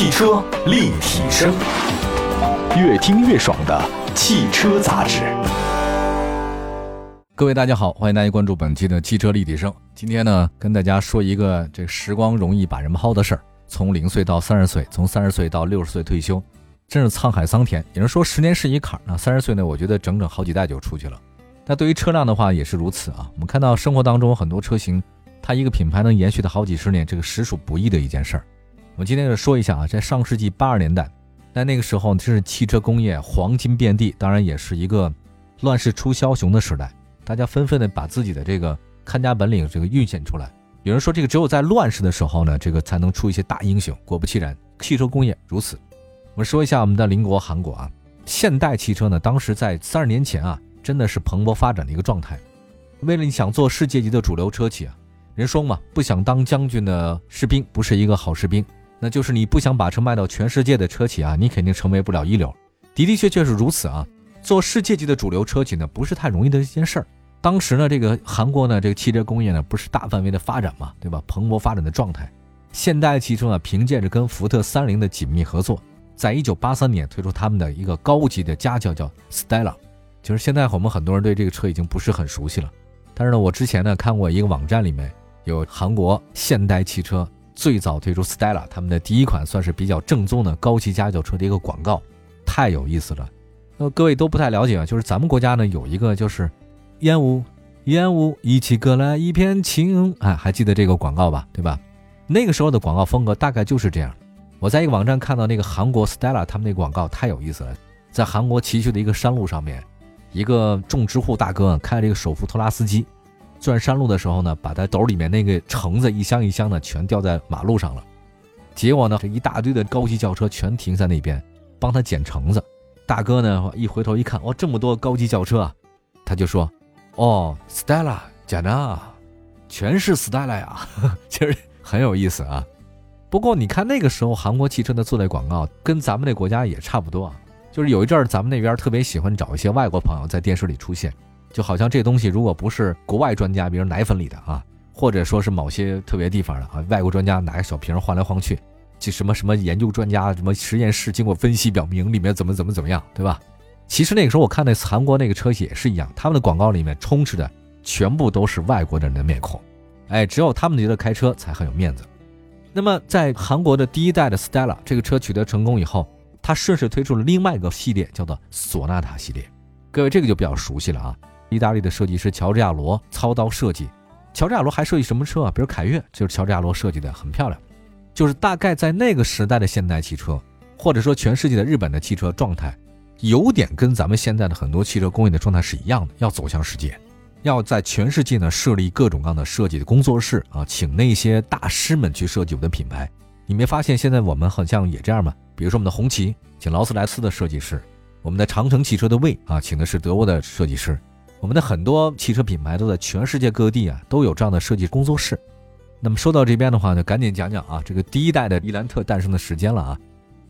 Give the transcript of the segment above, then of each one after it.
汽车立体声，越听越爽的汽车杂志。各位大家好，欢迎大家关注本期的汽车立体声。今天呢，跟大家说一个这时光容易把人抛的事儿。从零岁到三十岁，从三十岁到六十岁退休，真是沧海桑田。有人说十年是一坎儿，那三十岁呢，我觉得整整好几代就出去了。那对于车辆的话也是如此啊。我们看到生活当中很多车型，它一个品牌能延续的好几十年，这个实属不易的一件事儿。我们今天就说一下啊，在上世纪八十年代，在那个时候，这是汽车工业黄金遍地，当然也是一个乱世出枭雄的时代，大家纷纷的把自己的这个看家本领这个运现出来。有人说，这个只有在乱世的时候呢，这个才能出一些大英雄。果不其然，汽车工业如此。我们说一下我们的邻国韩国啊，现代汽车呢，当时在三十年前啊，真的是蓬勃发展的一个状态。为了你想做世界级的主流车企啊，人说嘛，不想当将军的士兵不是一个好士兵。那就是你不想把车卖到全世界的车企啊，你肯定成为不了一流。的的确确是如此啊。做世界级的主流车企呢，不是太容易的一件事儿。当时呢，这个韩国呢，这个汽车工业呢，不是大范围的发展嘛，对吧？蓬勃发展的状态。现代汽车呢，凭借着跟福特、三菱的紧密合作，在一九八三年推出他们的一个高级的家轿，叫 Stella。就是现在我们很多人对这个车已经不是很熟悉了。但是呢，我之前呢看过一个网站，里面有韩国现代汽车最早推出 Stella 他们的第一款算是比较正宗的高级家轿车的一个广告，太有意思了。呃，各位都不太了解啊，就是咱们国家呢有一个就是。烟雾，烟雾，一起割来一片晴。哎，还记得这个广告吧？对吧？那个时候的广告风格大概就是这样。我在一个网站看到那个韩国 Stella 他们那广告太有意思了。在韩国崎岖的一个山路上面，一个种植户大哥开着一个手扶拖拉司机，钻山路的时候呢，把他兜里面那个橙子一箱一箱的全掉在马路上了。结果呢，这一大堆的高级轿车全停在那边帮他捡橙子。大哥呢一回头一看，哇，这么多高级轿车啊，他就说。哦，Stella，假的，全是 Stella 呀，其实很有意思啊。不过你看那个时候韩国汽车的做的广告，跟咱们那国家也差不多啊。就是有一阵儿咱们那边特别喜欢找一些外国朋友在电视里出现，就好像这东西如果不是国外专家，比如奶粉里的啊，或者说是某些特别地方的啊，外国专家拿个小瓶晃来晃去，就什么什么研究专家，什么实验室经过分析表明里面怎么怎么怎么样，对吧？其实那个时候我看那韩国那个车企也是一样，他们的广告里面充斥的全部都是外国人的面孔，哎，只有他们觉得开车才很有面子。那么在韩国的第一代的 Stella 这个车取得成功以后，它顺势推出了另外一个系列，叫做索纳塔系列。各位这个就比较熟悉了啊，意大利的设计师乔治亚罗操刀设计。乔治亚罗还设计什么车啊？比如凯越就是乔治亚罗设计的，很漂亮。就是大概在那个时代的现代汽车，或者说全世界的日本的汽车状态。有点跟咱们现在的很多汽车工业的状态是一样的，要走向世界，要在全世界呢设立各种各样的设计的工作室啊，请那些大师们去设计我们的品牌。你没发现现在我们好像也这样吗？比如说我们的红旗请劳斯莱斯的设计师，我们的长城汽车的魏啊请的是德国的设计师，我们的很多汽车品牌都在全世界各地啊都有这样的设计工作室。那么说到这边的话呢，赶紧讲讲啊这个第一代的伊兰特诞生的时间了啊。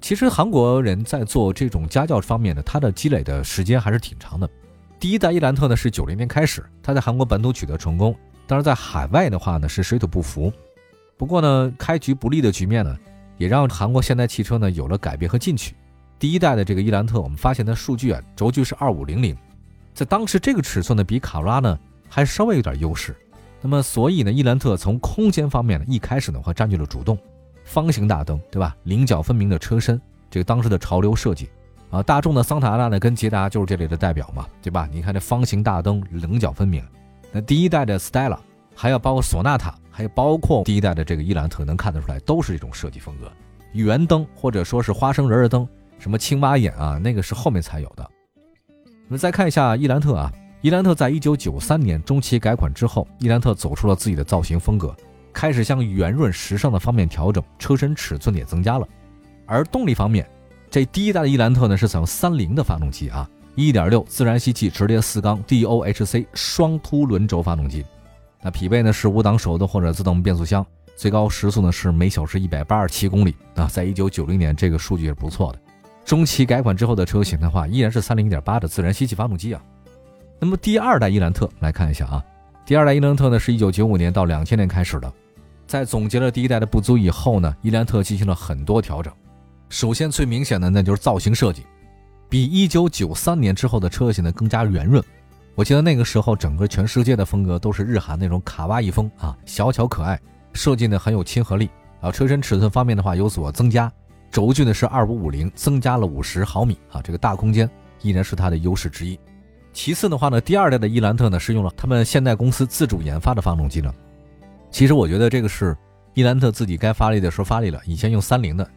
其实韩国人在做这种家教方面呢，他的积累的时间还是挺长的。第一代伊兰特呢是九零年开始，他在韩国本土取得成功，当然在海外的话呢是水土不服。不过呢，开局不利的局面呢，也让韩国现代汽车呢有了改变和进取。第一代的这个伊兰特，我们发现它数据啊，轴距是二五零零，在当时这个尺寸呢，比卡罗拉呢还稍微有点优势。那么所以呢，伊兰特从空间方面呢，一开始的话占据了主动。方形大灯，对吧？棱角分明的车身，这个当时的潮流设计啊。大众的桑塔纳呢，跟捷达就是这里的代表嘛，对吧？你看这方形大灯，棱角分明。那第一代的 Stella，还有包括索纳塔，还有包括第一代的这个伊兰特，能看得出来都是这种设计风格。圆灯或者说是花生仁儿灯，什么青蛙眼啊，那个是后面才有的。我们再看一下伊兰特啊，伊兰特在一九九三年中期改款之后，伊兰特走出了自己的造型风格。开始向圆润时尚的方面调整，车身尺寸也增加了。而动力方面，这第一代的伊兰特呢是采用三菱的发动机啊，1.6自然吸气直列四缸 DOHC 双凸轮轴发动机。那匹配呢是五档手动或者自动变速箱，最高时速呢是每小时一百八十七公里啊，在一九九零年这个数据是不错的。中期改款之后的车型的话，依然是三菱1.8的自然吸气发动机啊。那么第二代伊兰特来看一下啊，第二代伊兰特呢是一九九五年到两千年开始的。在总结了第一代的不足以后呢，伊兰特进行了很多调整。首先最明显的那就是造型设计，比一九九三年之后的车型呢更加圆润。我记得那个时候整个全世界的风格都是日韩那种卡哇伊风啊，小巧可爱，设计呢很有亲和力啊。车身尺寸方面的话有所增加，轴距呢是二五五零，增加了五十毫米啊，这个大空间依然是它的优势之一。其次的话呢，第二代的伊兰特呢是用了他们现代公司自主研发的发动机呢。其实我觉得这个是伊兰特自己该发力的时候发力了，以前用三菱的。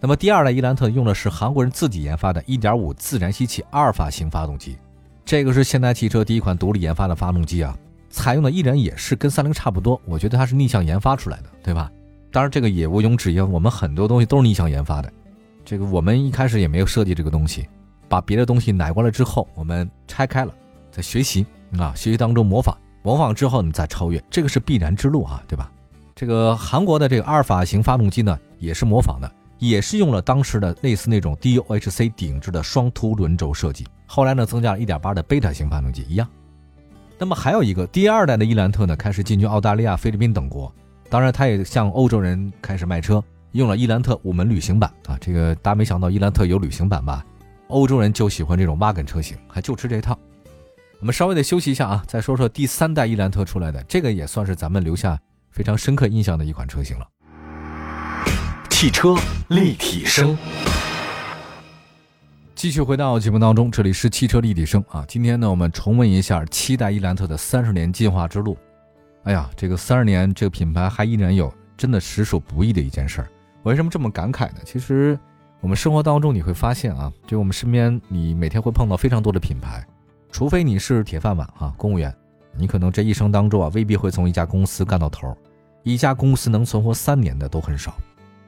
那么第二代伊兰特用的是韩国人自己研发的1.5自然吸气阿尔法型发动机，这个是现代汽车第一款独立研发的发动机啊，采用的依然也是跟三菱差不多，我觉得它是逆向研发出来的，对吧？当然这个也毋庸置疑，我们很多东西都是逆向研发的，这个我们一开始也没有设计这个东西，把别的东西买过来之后，我们拆开了，在学习啊，学习当中模仿，模仿之后你再超越，这个是必然之路啊，对吧？这个韩国的这个阿尔法型发动机呢，也是模仿的。也是用了当时的类似那种 DOHC 顶置的双凸轮轴设计，后来呢增加了一点八的贝塔型发动机一样。那么还有一个第二代的伊兰特呢，开始进军澳大利亚、菲律宾等国，当然他也向欧洲人开始卖车，用了伊兰特五门旅行版啊，这个大家没想到伊兰特有旅行版吧？欧洲人就喜欢这种挖梗车型，还就吃这套。我们稍微的休息一下啊，再说说第三代伊兰特出来的，这个也算是咱们留下非常深刻印象的一款车型了。汽车立体声，继续回到节目当中，这里是汽车立体声啊。今天呢，我们重温一下七代伊兰特的三十年进化之路。哎呀，这个三十年，这个品牌还依然有，真的实属不易的一件事儿。为什么这么感慨呢？其实我们生活当中你会发现啊，就我们身边，你每天会碰到非常多的品牌，除非你是铁饭碗啊，公务员，你可能这一生当中啊，未必会从一家公司干到头。一家公司能存活三年的都很少。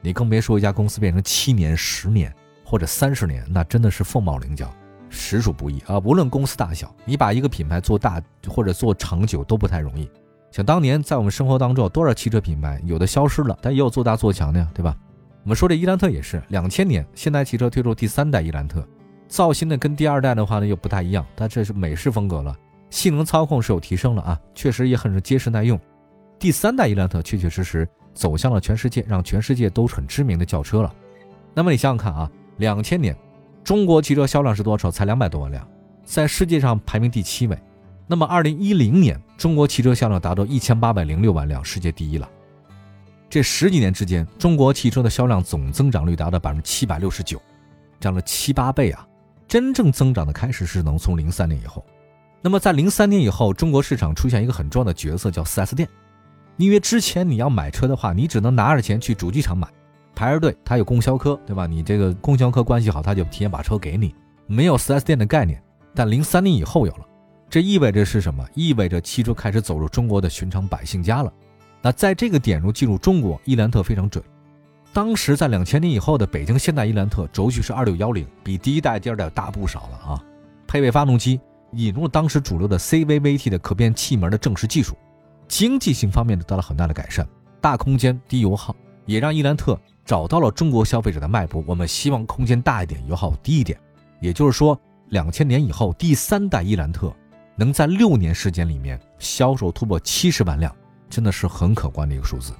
你更别说一家公司变成七年、十年或者三十年，那真的是凤毛麟角，实属不易啊！无论公司大小，你把一个品牌做大或者做长久都不太容易。想当年在我们生活当中，有多少汽车品牌有的消失了，但也有做大做强的呀，对吧？我们说这伊兰特也是，两千年现代汽车推出第三代伊兰特，造型呢跟第二代的话呢又不太一样，但这是美式风格了，性能操控是有提升了啊，确实也很是结实耐用。第三代伊兰特确确实实。走向了全世界，让全世界都很知名的轿车了。那么你想想看啊，两千年，中国汽车销量是多少？才两百多万辆，在世界上排名第七位。那么二零一零年，中国汽车销量达到一千八百零六万辆，世界第一了。这十几年之间，中国汽车的销量总增长率达到百分之七百六十九，涨了七八倍啊！真正增长的开始是能从零三年以后。那么在零三年以后，中国市场出现一个很重要的角色，叫四 S 店。因为之前你要买车的话，你只能拿着钱去主机厂买，排着队，他有供销科，对吧？你这个供销科关系好，他就提前把车给你，没有 4S 店的概念。但零三年以后有了，这意味着是什么？意味着汽车开始走入中国的寻常百姓家了。那在这个点入进入中国，伊兰特非常准。当时在两千年以后的北京现代伊兰特，轴距是二六幺零，比第一代、第二代大不少了啊。配备发动机，引入了当时主流的 CVVT 的可变气门的正式技术。经济性方面得到了很大的改善，大空间低油耗，也让伊兰特找到了中国消费者的脉搏。我们希望空间大一点，油耗低一点。也就是说，两千年以后，第三代伊兰特能在六年时间里面销售突破七十万辆，真的是很可观的一个数字。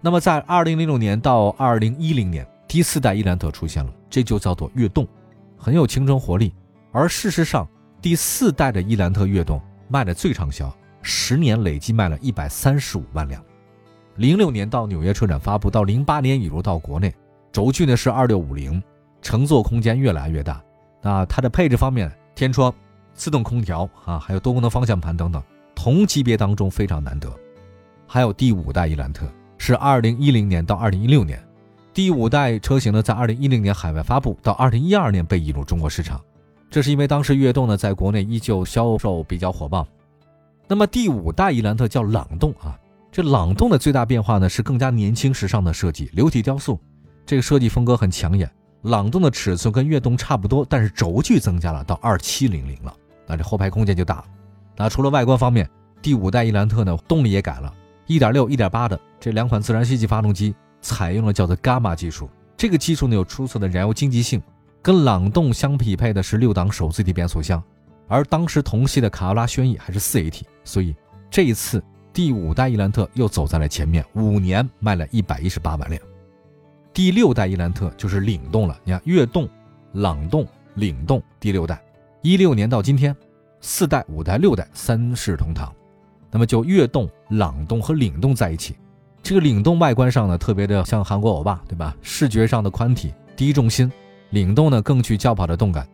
那么，在二零零六年到二零一零年，第四代伊兰特出现了，这就叫做跃动，很有青春活力。而事实上，第四代的伊兰特跃动卖的最畅销。十年累计卖了一百三十五万辆，零六年到纽约车展发布，到零八年引入到国内，轴距呢是二六五零，乘坐空间越来越大。那它的配置方面，天窗、自动空调啊，还有多功能方向盘等等，同级别当中非常难得。还有第五代伊兰特是二零一零年到二零一六年，第五代车型呢在二零一零年海外发布，到二零一二年被引入中国市场。这是因为当时悦动呢在国内依旧销售比较火爆。那么第五代伊兰特叫朗动啊，这朗动的最大变化呢是更加年轻时尚的设计，流体雕塑，这个设计风格很抢眼。朗动的尺寸跟悦动差不多，但是轴距增加了到二七零零了，那这后排空间就大了。那除了外观方面，第五代伊兰特呢动力也改了，一点六、一点八的这两款自然吸气发动机采用了叫做伽马技术，这个技术呢有出色的燃油经济性，跟朗动相匹配的是六档手自一体变速箱。而当时同系的卡罗拉轩逸还是四 AT，所以这一次第五代伊兰特又走在了前面，五年卖了一百一十八万辆。第六代伊兰特就是领动了。你看，悦动、朗动、领动，第六代，一六年到今天，四代、五代、六代三世同堂。那么就悦动、朗动和领动在一起。这个领动外观上呢，特别的像韩国欧巴，对吧？视觉上的宽体、低重心；领动呢，更具轿跑的动感。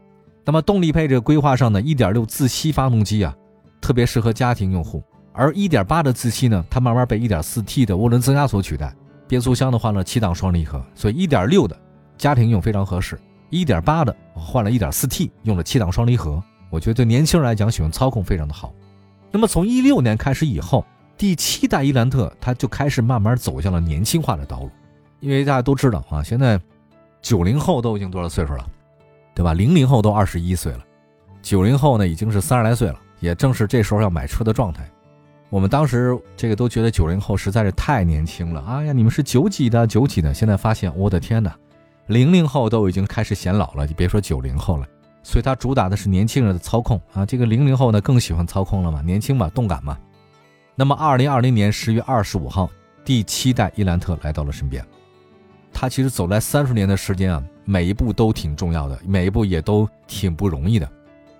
那么动力配置规划上呢，1.6自吸发动机啊，特别适合家庭用户。而1.8的自吸呢，它慢慢被 1.4T 的涡轮增压所取代。变速箱的话呢七档双离合，所以1.6的家庭用非常合适。1.8的换了 1.4T，用了七档双离合，我觉得对年轻人来讲，喜欢操控非常的好。那么从16年开始以后。第七代伊兰特，它就开始慢慢走向了年轻化的道路，因为大家都知道啊，现在九零后都已经多少岁数了，对吧？零零后都二十一岁了，九零后呢已经是三十来岁了，也正是这时候要买车的状态。我们当时这个都觉得九零后实在是太年轻了，哎呀，你们是九几的，九几的，现在发现，我的天哪，零零后都已经开始显老了，你别说九零后了。所以它主打的是年轻人的操控啊，这个零零后呢更喜欢操控了嘛，年轻嘛，动感嘛。那么，二零二零年十月二十五号，第七代伊兰特来到了身边。它其实走来三十年的时间啊，每一步都挺重要的，每一步也都挺不容易的。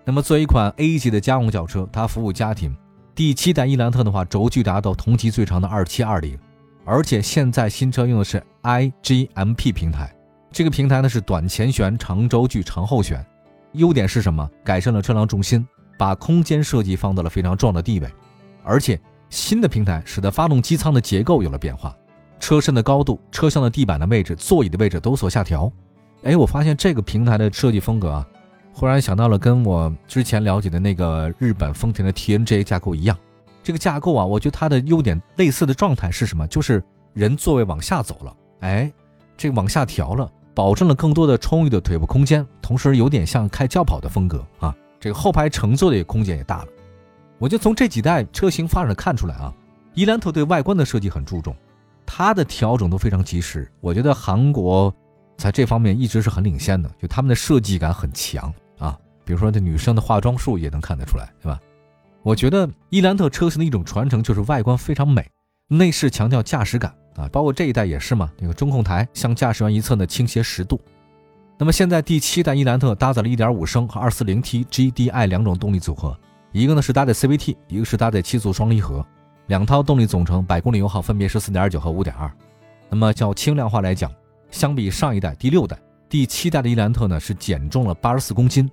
那么，作为一款 A 级的家用轿车，它服务家庭。第七代伊兰特的话，轴距达到同级最长的二七二零，而且现在新车用的是 IGMP 平台，这个平台呢是短前悬、长轴距、长后悬。优点是什么？改善了车辆重心，把空间设计放到了非常重要的地位，而且。新的平台使得发动机舱的结构有了变化，车身的高度、车厢的地板的位置、座椅的位置都所下调。哎，我发现这个平台的设计风格啊，忽然想到了跟我之前了解的那个日本丰田的 TNGA 架构一样。这个架构啊，我觉得它的优点类似的状态是什么？就是人座位往下走了，哎，这个往下调了，保证了更多的充裕的腿部空间，同时有点像开轿跑的风格啊。这个后排乘坐的空间也大了。我就从这几代车型发展看出来啊，伊兰特对外观的设计很注重，它的调整都非常及时。我觉得韩国在这方面一直是很领先的，就他们的设计感很强啊。比如说这女生的化妆术也能看得出来，对吧？我觉得伊兰特车型的一种传承就是外观非常美，内饰强调驾驶感啊，包括这一代也是嘛，那个中控台向驾驶员一侧呢倾斜十度。那么现在第七代伊兰特搭载了1.5升和 2.4T GDI 两种动力组合。一个呢是搭载 CVT，一个是搭载七速双离合，两套动力总成百公里油耗分别是四点九和五点二。那么较轻量化来讲，相比上一代第六代、第七代的伊兰特呢是减重了八十四公斤，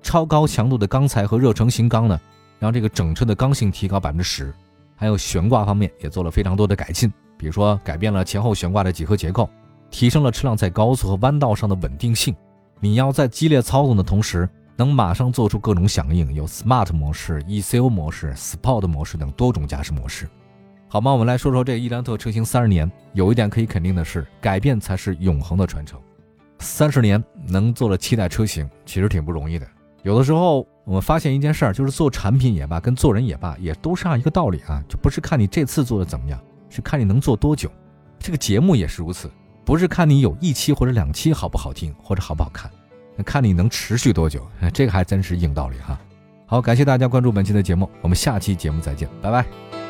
超高强度的钢材和热成型钢呢，让这个整车的刚性提高百分之十。还有悬挂方面也做了非常多的改进，比如说改变了前后悬挂的几何结构，提升了车辆在高速和弯道上的稳定性。你要在激烈操纵的同时。能马上做出各种响应，有 Smart 模式、ECO 模式、Sport 模式等多种驾驶模式。好吗？我们来说说这伊兰特车型三十年，有一点可以肯定的是，改变才是永恒的传承。三十年能做了七代车型，其实挺不容易的。有的时候我们发现一件事儿，就是做产品也罢，跟做人也罢，也都是这样一个道理啊，就不是看你这次做的怎么样，是看你能做多久。这个节目也是如此，不是看你有一期或者两期好不好听，或者好不好看。看你能持续多久，这个还真是硬道理哈。好，感谢大家关注本期的节目，我们下期节目再见，拜拜。